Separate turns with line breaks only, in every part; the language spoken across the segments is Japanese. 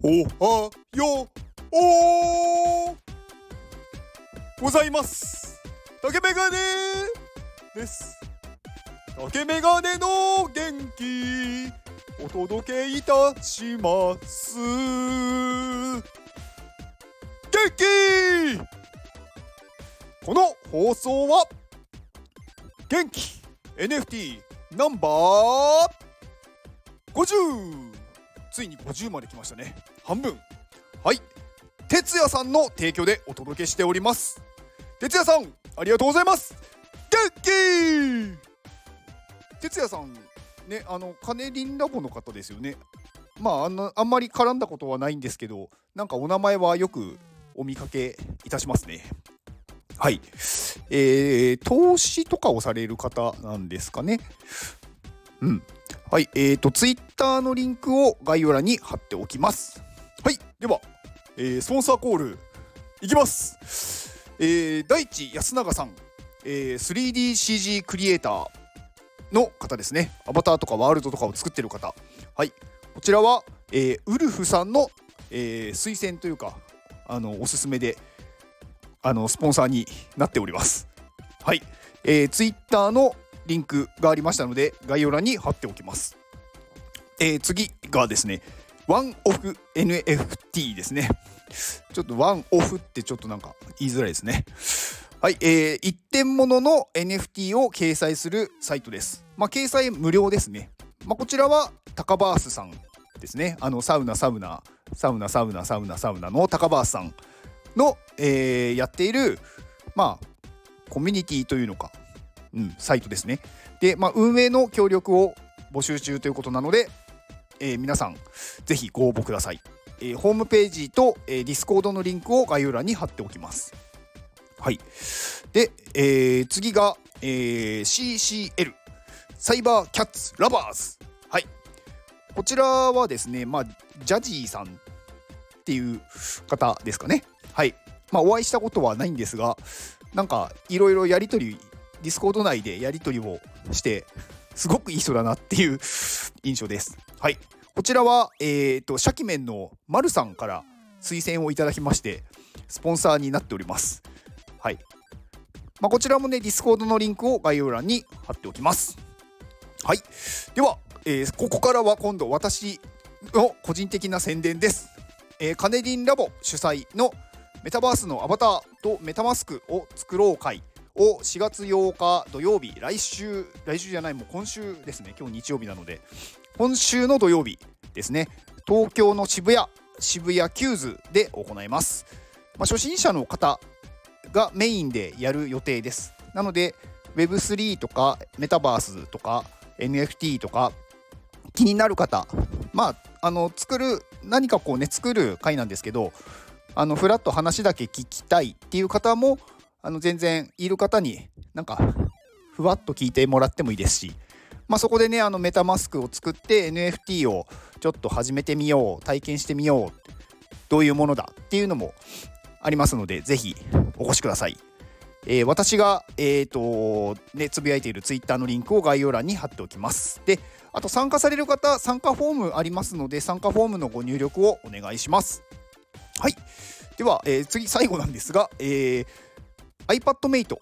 おはよう。ございます。竹メガネです。竹メガネの元気お届けいたします。元気！この放送は元気 NFT ナンバー50ついに50まで来ましたね。半分。はい。哲也さんの提供でお届けしております。哲也さんありがとうございます。元気！哲也さんねあのカネリンラボの方ですよね。まああのあんまり絡んだことはないんですけどなんかお名前はよくお見かけいたしますね。はい。えー、投資とかをされる方なんですかね。うん。はい、えーと、ツイッターのリンクを概要欄に貼っておきます。はい、では、えー、スポンサーコールいきます。えー、大地安永さん、えー、3DCG クリエイターの方ですね。アバターとかワールドとかを作ってる方。はい、こちらは、えー、ウルフさんの、えー、推薦というか、あのおすすめであのスポンサーになっております。はい、えー、ツイッターのリンクがありましたので概要欄に貼っておきます、えー、次がですねワンオフ NFT ですねちょっとワンオフってちょっとなんか言いづらいですねはい、えー、一点物の NFT を掲載するサイトです。まあ、掲載無料ですね。まあ、こちらはタカバースさんですね。あのサウナサウナサウナサウナサウナサウナのタカバースさんの、えー、やっているまあコミュニティというのかうん、サイトですね。で、まあ、運営の協力を募集中ということなので、えー、皆さん、ぜひご応募ください。えー、ホームページと、えー、ディスコードのリンクを概要欄に貼っておきます。はい。で、えー、次が、えー、CCL、サイバーキャッツラバーズ。はい。こちらはですね、まあ、ジャジーさんっていう方ですかね。はい。まあ、お会いしたことはないんですが、なんか、いろいろやり取りディスコード内でやり取りをしてすごくいい人だなっていう印象です。はい。こちらは、えっ、ー、と、シャキメンのマルさんから推薦をいただきまして、スポンサーになっております。はい。まあ、こちらもね、ディスコードのリンクを概要欄に貼っておきます。はい。では、えー、ここからは今度私の個人的な宣伝です。えー、カネリンラボ主催のメタバースのアバターとメタマスクを作ろう会を4月8日土曜日来週来週じゃないもう今週ですね。今日日曜日なので。今週の土曜日ですね。東京の渋谷渋谷 QWS で行います、まあ、初心者の方がメインでやる予定です。なので Web3 とかメタバースとか NFT とか気になる方まああの作る何かこうね作る回なんですけどあのフラット話だけ聞きたいっていう方もあの全然いる方になんかふわっと聞いてもらってもいいですし、まあ、そこでねあのメタマスクを作って NFT をちょっと始めてみよう体験してみようどういうものだっていうのもありますのでぜひお越しください。えー、私が、えーとね、つぶやいている Twitter のリンクを概要欄に貼っておきます。で、あと参加される方、参加フォームありますので、参加フォームのご入力をお願いします。はい。では、えー、次、最後なんですが、えー iPadMate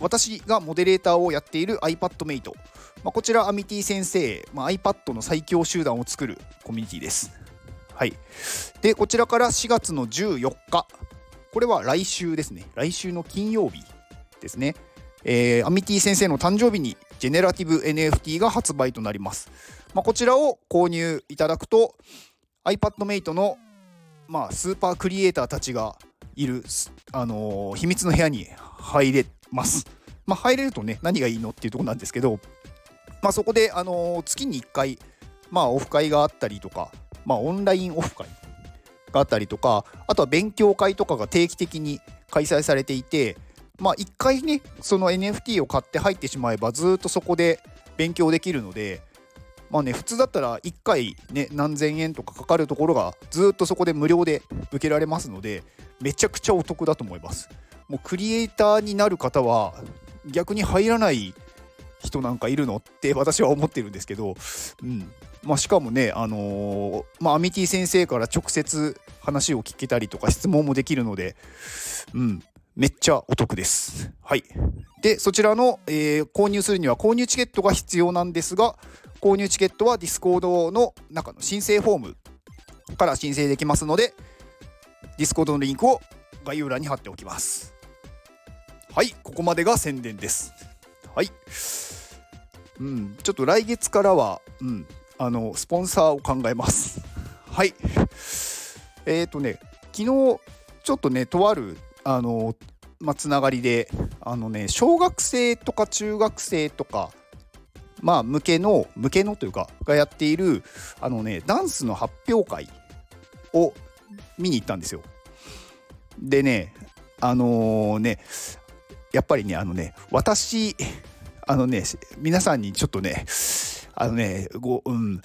私がモデレーターをやっている iPadMate、まあ、こちらアミティ先生、まあ、iPad の最強集団を作るコミュニティです。はい、でこちらから4月の14日。これは来週ですね。来週の金曜日ですね、えー、アミティ先生の誕生日にジェネラティブ NFT が発売となります、まあ、こちらを購入いただくと iPadMate の、まあ、スーパークリエイターたちがいる、あのー、秘密の部屋に入れます。まあ、入れるとね、何がいいのっていうとこなんですけど、まあ、そこで、あのー、月に1回、まあ、オフ会があったりとか、まあ、オンラインオフ会があったりとか、あとは勉強会とかが定期的に開催されていて、まあ、1回ね、その NFT を買って入ってしまえば、ずっとそこで勉強できるので、まあね、普通だったら1回ね、何千円とかかかるところが、ずっとそこで無料で受けられますので、めちゃくちゃお得だと思います。もうクリエイターになる方は逆に入らない人なんかいるのって私は思ってるんですけど、うんまあ、しかもね、あのー、まあ、アミティ先生から直接話を聞けたりとか質問もできるので、うん、めっちゃお得です。はい。で、そちらの、えー、購入するには購入チケットが必要なんですが、購入チケットはディスコードの中の申請フォームから申請できますので、ディスコードのリンクを概要欄に貼っておきます。はい、ここまでが宣伝です。はい。うん、ちょっと来月からは、うん、あの、スポンサーを考えます。はい。えっ、ー、とね、昨日、ちょっとね、とある、あの、まあ、つながりで、あのね、小学生とか中学生とか、まあ、向けの、向けのというか、がやっている、あのね、ダンスの発表会を見に行ったんですよ。でね、あのー、ね、やっぱりね、あのね、私、あのね、皆さんにちょっとね、あのね、ご、うん、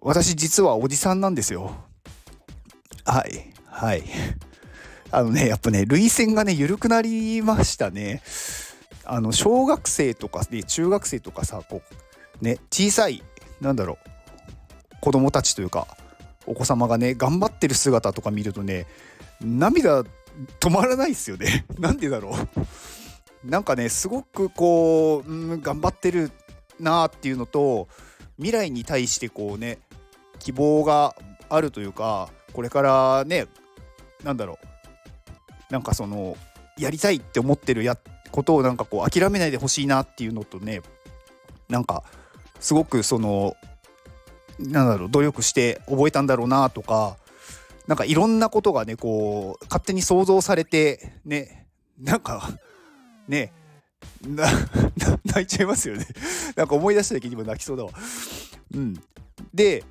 私実はおじさんなんですよ。はい、はい。あのね、やっぱね、涙腺がね、緩くなりましたね。あの、小学生とか、ね、中学生とかさ、こう、ね、小さい、なんだろう、子供たちというか、お子様がね、頑張ってる姿とか見るとね、涙止まらないですよね。なんでだろう。なんかね、すごくこう、うん、頑張ってるなーっていうのと、未来に対してこうね、希望があるというか、これからね、なんだろう。なんかその、やりたいって思ってるやことをなんかこう諦めないでほしいなっていうのとね、なんかすごくその、なんだろう、努力して覚えたんだろうなとか、なんかいろんなことがねこう勝手に想像されてねなんかねな泣いちゃいますよね。なんか思い出した時にも泣きそうだわ。うん。で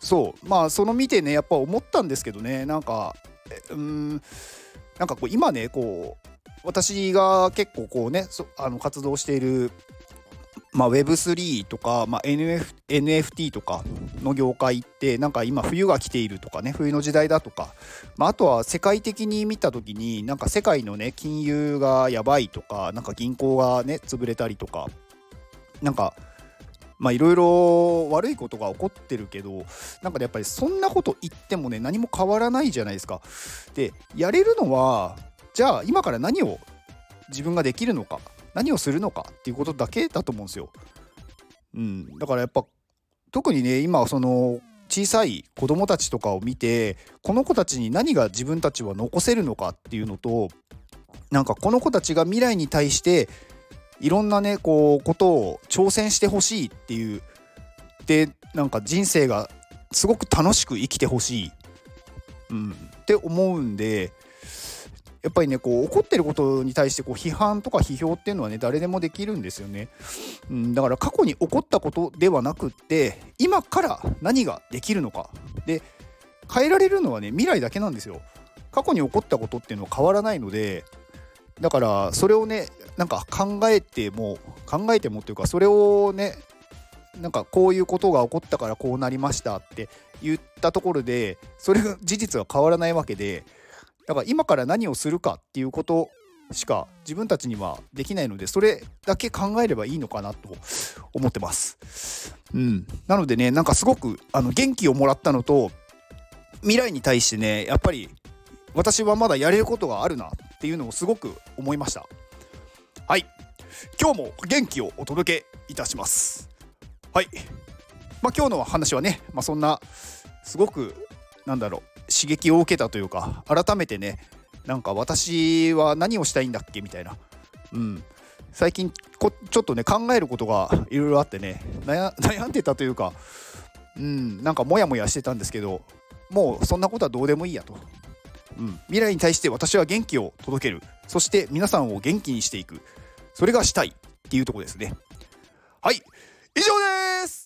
そう。まあその見てねやっぱ思ったんですけどね。なんかうん。なんかこう今ねこう私が結構こうねあの活動しているまあ、Web3 とか、まあ、NF NFT とかの業界ってなんか今冬が来ているとかね冬の時代だとか、まあ、あとは世界的に見た時になんか世界のね金融がやばいとかなんか銀行がね潰れたりとかなんかまあいろいろ悪いことが起こってるけどなんかやっぱりそんなこと言ってもね何も変わらないじゃないですか。でやれるのはじゃあ今から何を自分ができるのか何をするのかっていうことだけだと思うんですよ。うん、だからやっぱ特にね今その小さい子供たちとかを見てこの子たちに何が自分たちは残せるのかっていうのとなんかこの子たちが未来に対していろんなねこうことを挑戦してほしいっていうでなんか人生がすごく楽しく生きてほしい、うん、って思うんでやっぱりねこう怒ってることに対してこう批判とか批評っていうのはね誰でもできるんですよね、うん、だから過去に起こったことではなくって今から何ができるのか。で変えられるのはね未来だけなんですよ。過去に起こったことっていうのは変わらないのでだからそれをねなんか考えても考えてもっていうかそれをねなんかこういうことが起こったからこうなりましたって言ったところでそれが事実は変わらないわけでだから今から何をするかっていうことしか自分たちにはできないのでそれだけ考えればいいのかなと思ってます。うん、なのでねなんかすごくあの元気をもらったのと未来に対してねやっぱり私はまだやれることがあるなっていうのをすごく思いました。はい今日も元気をお届けいたします。はい、まあ、今日の話はね、まあ、そんなすごくなんだろう刺激を受けたというか改めてねなんか私は何をしたいんだっけみたいな、うん、最近こちょっとね考えることがいろいろあってね悩んでたというか、うん、なんかモヤモヤしてたんですけどもうそんなことはどうでもいいやと、うん、未来に対して私は元気を届ける。そして皆さんを元気にしていく。それがしたいっていうとこですね。はい。以上です